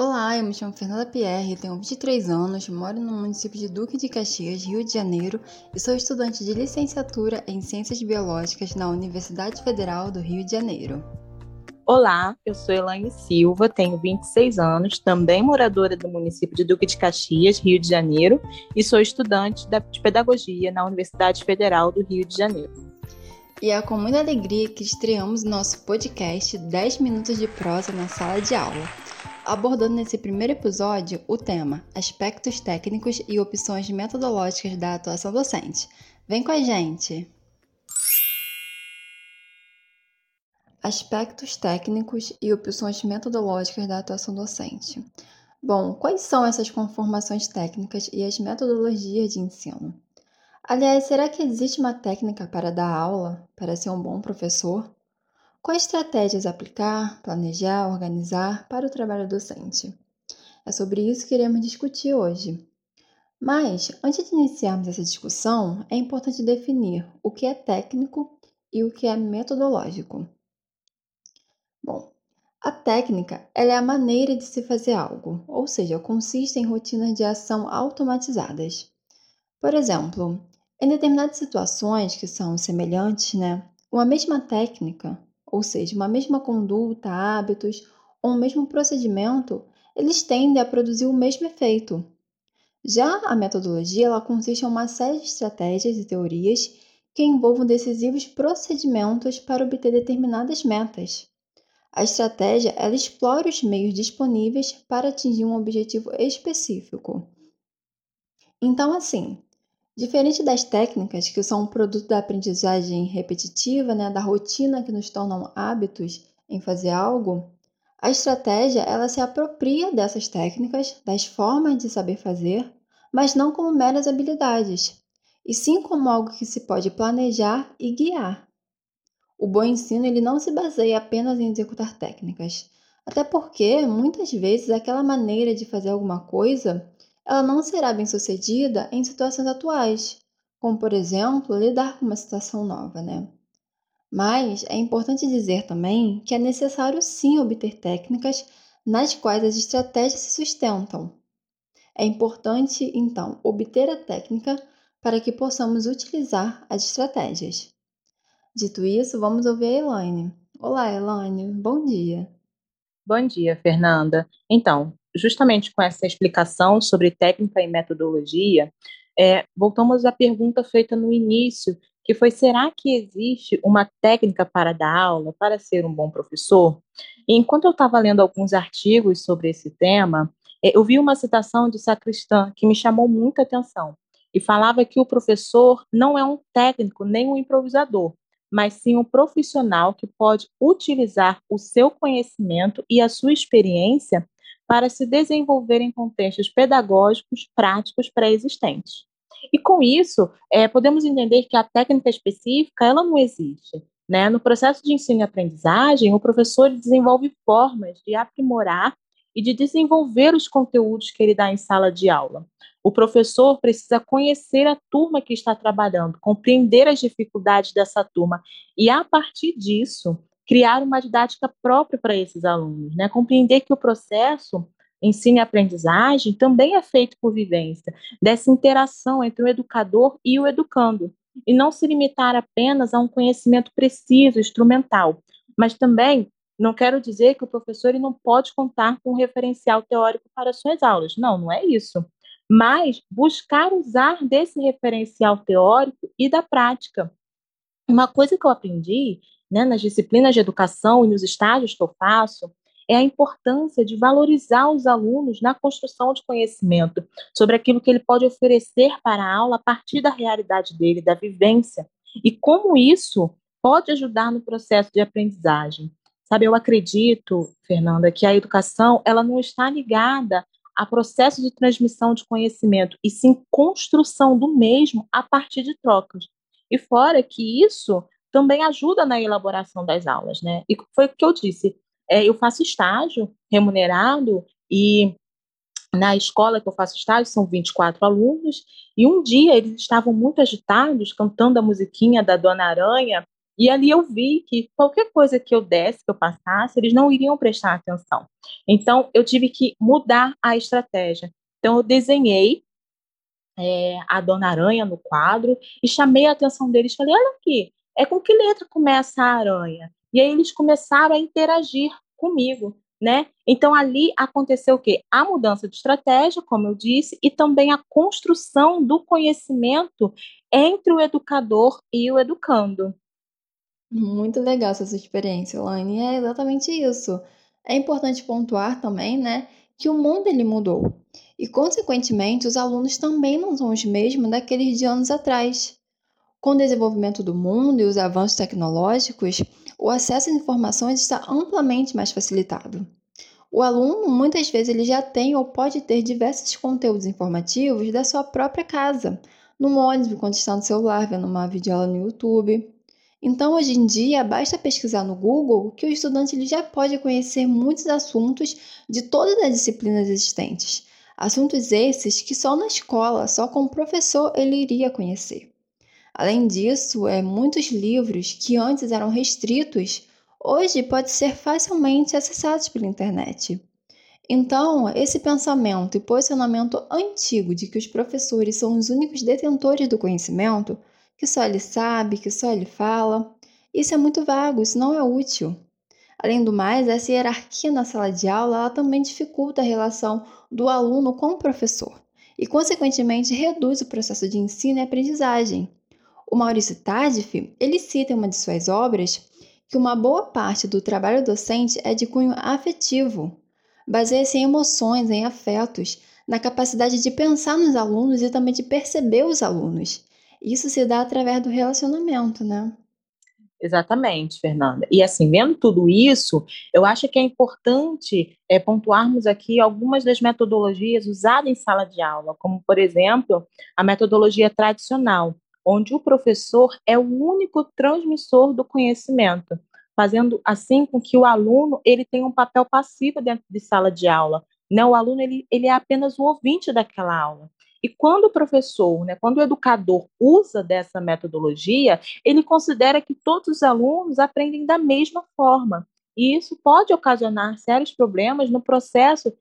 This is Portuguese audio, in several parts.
Olá, eu me chamo Fernanda Pierre, tenho 23 anos, moro no município de Duque de Caxias, Rio de Janeiro, e sou estudante de licenciatura em Ciências Biológicas na Universidade Federal do Rio de Janeiro. Olá, eu sou Elaine Silva, tenho 26 anos, também moradora do município de Duque de Caxias, Rio de Janeiro, e sou estudante de Pedagogia na Universidade Federal do Rio de Janeiro. E é com muita alegria que estreamos nosso podcast 10 Minutos de Prosa na Sala de Aula abordando nesse primeiro episódio o tema Aspectos técnicos e opções metodológicas da atuação docente. Vem com a gente! Aspectos técnicos e opções metodológicas da atuação docente. Bom, quais são essas conformações técnicas e as metodologias de ensino? Aliás, será que existe uma técnica para dar aula, para ser um bom professor? Quais estratégias aplicar, planejar, organizar para o trabalho docente? É sobre isso que iremos discutir hoje. Mas, antes de iniciarmos essa discussão, é importante definir o que é técnico e o que é metodológico. Bom, a técnica é a maneira de se fazer algo, ou seja, consiste em rotinas de ação automatizadas. Por exemplo, em determinadas situações que são semelhantes, né, uma mesma técnica ou seja, uma mesma conduta, hábitos ou um mesmo procedimento, eles tendem a produzir o mesmo efeito. Já a metodologia ela consiste em uma série de estratégias e teorias que envolvam decisivos procedimentos para obter determinadas metas. A estratégia ela explora os meios disponíveis para atingir um objetivo específico. Então, assim, Diferente das técnicas, que são um produto da aprendizagem repetitiva, né, da rotina que nos tornam hábitos em fazer algo, a estratégia ela se apropria dessas técnicas, das formas de saber fazer, mas não como meras habilidades, e sim como algo que se pode planejar e guiar. O bom ensino ele não se baseia apenas em executar técnicas, até porque muitas vezes aquela maneira de fazer alguma coisa ela não será bem sucedida em situações atuais, como por exemplo lidar com uma situação nova, né? Mas é importante dizer também que é necessário sim obter técnicas nas quais as estratégias se sustentam. É importante, então, obter a técnica para que possamos utilizar as estratégias. Dito isso, vamos ouvir a Elaine. Olá, Elaine, bom dia. Bom dia, Fernanda. Então, justamente com essa explicação sobre técnica e metodologia, é, voltamos à pergunta feita no início, que foi: será que existe uma técnica para dar aula, para ser um bom professor? E enquanto eu estava lendo alguns artigos sobre esse tema, é, eu vi uma citação de Sacristã que me chamou muita atenção e falava que o professor não é um técnico nem um improvisador, mas sim um profissional que pode utilizar o seu conhecimento e a sua experiência para se desenvolver em contextos pedagógicos práticos pré-existentes. E com isso, é, podemos entender que a técnica específica ela não existe. Né? No processo de ensino e aprendizagem, o professor desenvolve formas de aprimorar e de desenvolver os conteúdos que ele dá em sala de aula. O professor precisa conhecer a turma que está trabalhando, compreender as dificuldades dessa turma e, a partir disso, criar uma didática própria para esses alunos, né? Compreender que o processo ensino e aprendizagem também é feito por vivência, dessa interação entre o educador e o educando, e não se limitar apenas a um conhecimento preciso, instrumental, mas também não quero dizer que o professor não pode contar com um referencial teórico para suas aulas. Não, não é isso. Mas buscar usar desse referencial teórico e da prática. Uma coisa que eu aprendi né, nas disciplinas de educação e nos estágios que eu faço, é a importância de valorizar os alunos na construção de conhecimento sobre aquilo que ele pode oferecer para a aula a partir da realidade dele, da vivência, e como isso pode ajudar no processo de aprendizagem. Sabe, eu acredito, Fernanda, que a educação ela não está ligada a processo de transmissão de conhecimento, e sim construção do mesmo a partir de trocas. E fora que isso também ajuda na elaboração das aulas, né? E foi o que eu disse. É, eu faço estágio remunerado e na escola que eu faço estágio são 24 alunos e um dia eles estavam muito agitados cantando a musiquinha da Dona Aranha E ali eu vi que qualquer coisa que eu desse, que eu passasse, eles não iriam prestar atenção. Então, eu tive que mudar a estratégia. Então, eu desenhei é, a Dona Aranha no quadro e chamei a atenção deles. Falei: olha aqui, é com que letra começa a aranha? E aí eles começaram a interagir comigo. Né? Então ali aconteceu o quê? A mudança de estratégia, como eu disse, e também a construção do conhecimento entre o educador e o educando. Muito legal essa sua experiência, Laine. É exatamente isso. É importante pontuar também, né, que o mundo ele mudou. E consequentemente, os alunos também não são os mesmos daqueles de anos atrás. Com o desenvolvimento do mundo e os avanços tecnológicos, o acesso às informações está amplamente mais facilitado. O aluno, muitas vezes, ele já tem ou pode ter diversos conteúdos informativos da sua própria casa, no ônibus, quando está no celular, vendo uma videoaula no YouTube. Então, hoje em dia, basta pesquisar no Google que o estudante ele já pode conhecer muitos assuntos de todas as disciplinas existentes. Assuntos esses que só na escola, só com o professor, ele iria conhecer. Além disso, é, muitos livros que antes eram restritos, hoje podem ser facilmente acessados pela internet. Então, esse pensamento e posicionamento antigo de que os professores são os únicos detentores do conhecimento que só ele sabe, que só ele fala. Isso é muito vago, isso não é útil. Além do mais, essa hierarquia na sala de aula também dificulta a relação do aluno com o professor e, consequentemente, reduz o processo de ensino e aprendizagem. O Maurício Tardif, ele cita em uma de suas obras que uma boa parte do trabalho docente é de cunho afetivo, baseia-se em emoções, em afetos, na capacidade de pensar nos alunos e também de perceber os alunos. Isso se dá através do relacionamento, né? Exatamente, Fernanda. E assim, vendo tudo isso, eu acho que é importante é, pontuarmos aqui algumas das metodologias usadas em sala de aula, como, por exemplo, a metodologia tradicional, onde o professor é o único transmissor do conhecimento, fazendo assim com que o aluno ele tenha um papel passivo dentro de sala de aula. Né? O aluno ele, ele é apenas o ouvinte daquela aula. E quando o professor, né, quando o educador usa dessa metodologia, ele considera que todos os alunos aprendem da mesma forma. E isso pode ocasionar sérios problemas no processo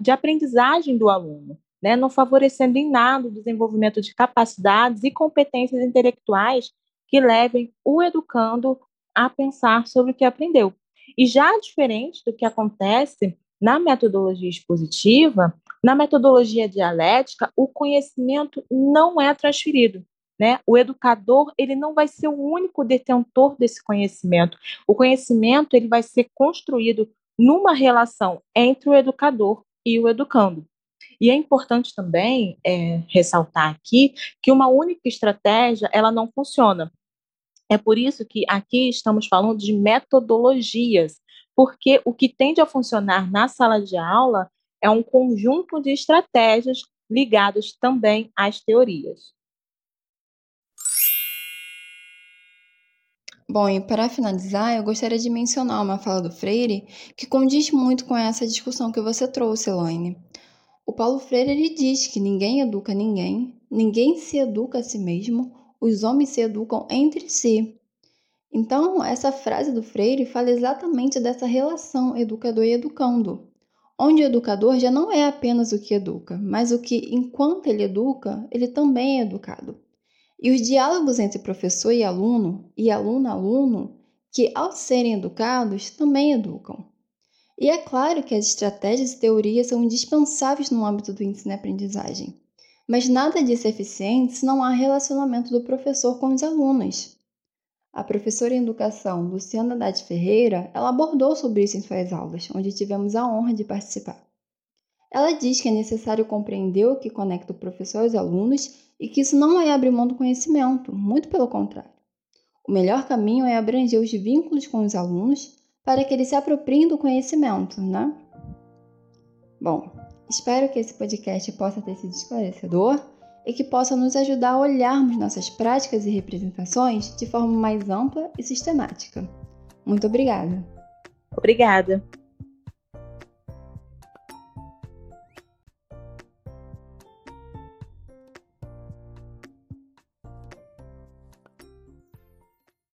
de aprendizagem do aluno, né, não favorecendo em nada o desenvolvimento de capacidades e competências intelectuais que levem o educando a pensar sobre o que aprendeu. E já diferente do que acontece na metodologia expositiva, na metodologia dialética, o conhecimento não é transferido. Né? O educador ele não vai ser o único detentor desse conhecimento. O conhecimento ele vai ser construído numa relação entre o educador e o educando. E é importante também é, ressaltar aqui que uma única estratégia ela não funciona. É por isso que aqui estamos falando de metodologias, porque o que tende a funcionar na sala de aula é um conjunto de estratégias ligadas também às teorias. Bom, e para finalizar, eu gostaria de mencionar uma fala do Freire que condiz muito com essa discussão que você trouxe, Elaine. O Paulo Freire ele diz que ninguém educa ninguém, ninguém se educa a si mesmo, os homens se educam entre si. Então, essa frase do Freire fala exatamente dessa relação educador e educando, onde o educador já não é apenas o que educa, mas o que, enquanto ele educa, ele também é educado. E os diálogos entre professor e aluno, e aluno-aluno, que ao serem educados, também educam. E é claro que as estratégias e teorias são indispensáveis no âmbito do ensino e aprendizagem, mas nada disso é eficiente se não há relacionamento do professor com os alunos. A professora em educação Luciana Haddad Ferreira, ela abordou sobre isso em suas aulas, onde tivemos a honra de participar. Ela diz que é necessário compreender o que conecta o professor aos alunos e que isso não é abrir mão do conhecimento, muito pelo contrário. O melhor caminho é abranger os vínculos com os alunos para que eles se apropriem do conhecimento, né? Bom, espero que esse podcast possa ter sido esclarecedor e que possa nos ajudar a olharmos nossas práticas e representações de forma mais ampla e sistemática. Muito obrigada! Obrigada!